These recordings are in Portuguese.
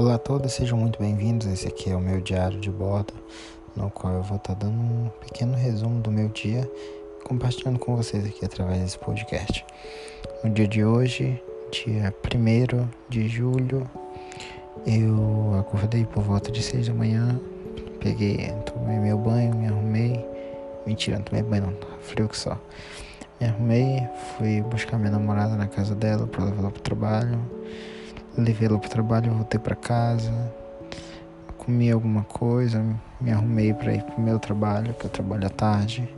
Olá a todos, sejam muito bem-vindos. Esse aqui é o meu diário de bordo, no qual eu vou estar dando um pequeno resumo do meu dia, compartilhando com vocês aqui através desse podcast. No dia de hoje, dia 1 de julho, eu acordei por volta de 6 da manhã, peguei, tomei meu banho, me arrumei. Mentira, não tomei banho não, frio que só. Me arrumei, fui buscar minha namorada na casa dela para levar ela pro trabalho. Levei ela pro trabalho, voltei para casa. Comi alguma coisa, me arrumei para ir pro meu trabalho, que eu trabalho à tarde.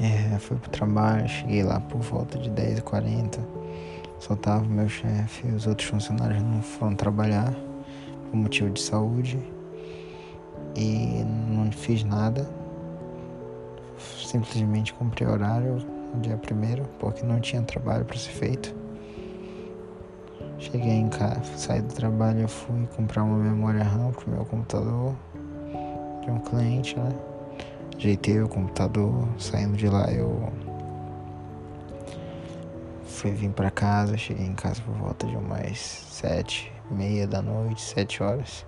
É, fui pro trabalho, cheguei lá por volta de 10h40. Só tava o meu chefe os outros funcionários não foram trabalhar por motivo de saúde. E não fiz nada simplesmente cumpri horário no dia primeiro, porque não tinha trabalho para ser feito. Cheguei em casa, saí do trabalho, eu fui comprar uma memória RAM pro meu computador de um cliente, né? Ajeitei o computador, saindo de lá eu fui vir para casa, cheguei em casa por volta de umas sete, meia da noite, sete horas.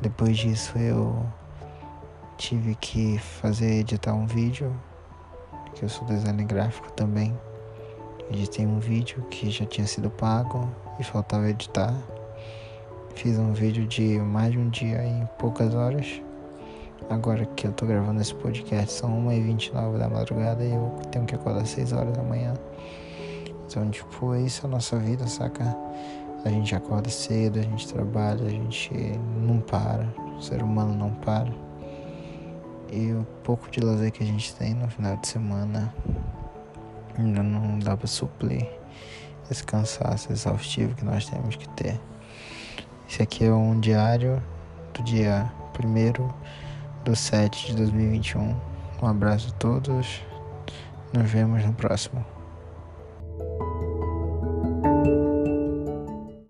Depois disso eu tive que fazer editar um vídeo, que eu sou designer gráfico também. Editei um vídeo que já tinha sido pago e faltava editar. Fiz um vídeo de mais de um dia em poucas horas. Agora que eu tô gravando esse podcast são 1h29 da madrugada e eu tenho que acordar 6 horas da manhã. Então, tipo, é isso a nossa vida, saca? A gente acorda cedo, a gente trabalha, a gente não para. O ser humano não para. E o pouco de lazer que a gente tem no final de semana ainda não dá para suprir esse cansaço exaustivo que nós temos que ter. Esse aqui é um diário do dia 1 do 7 de 2021. Um abraço a todos. Nos vemos no próximo.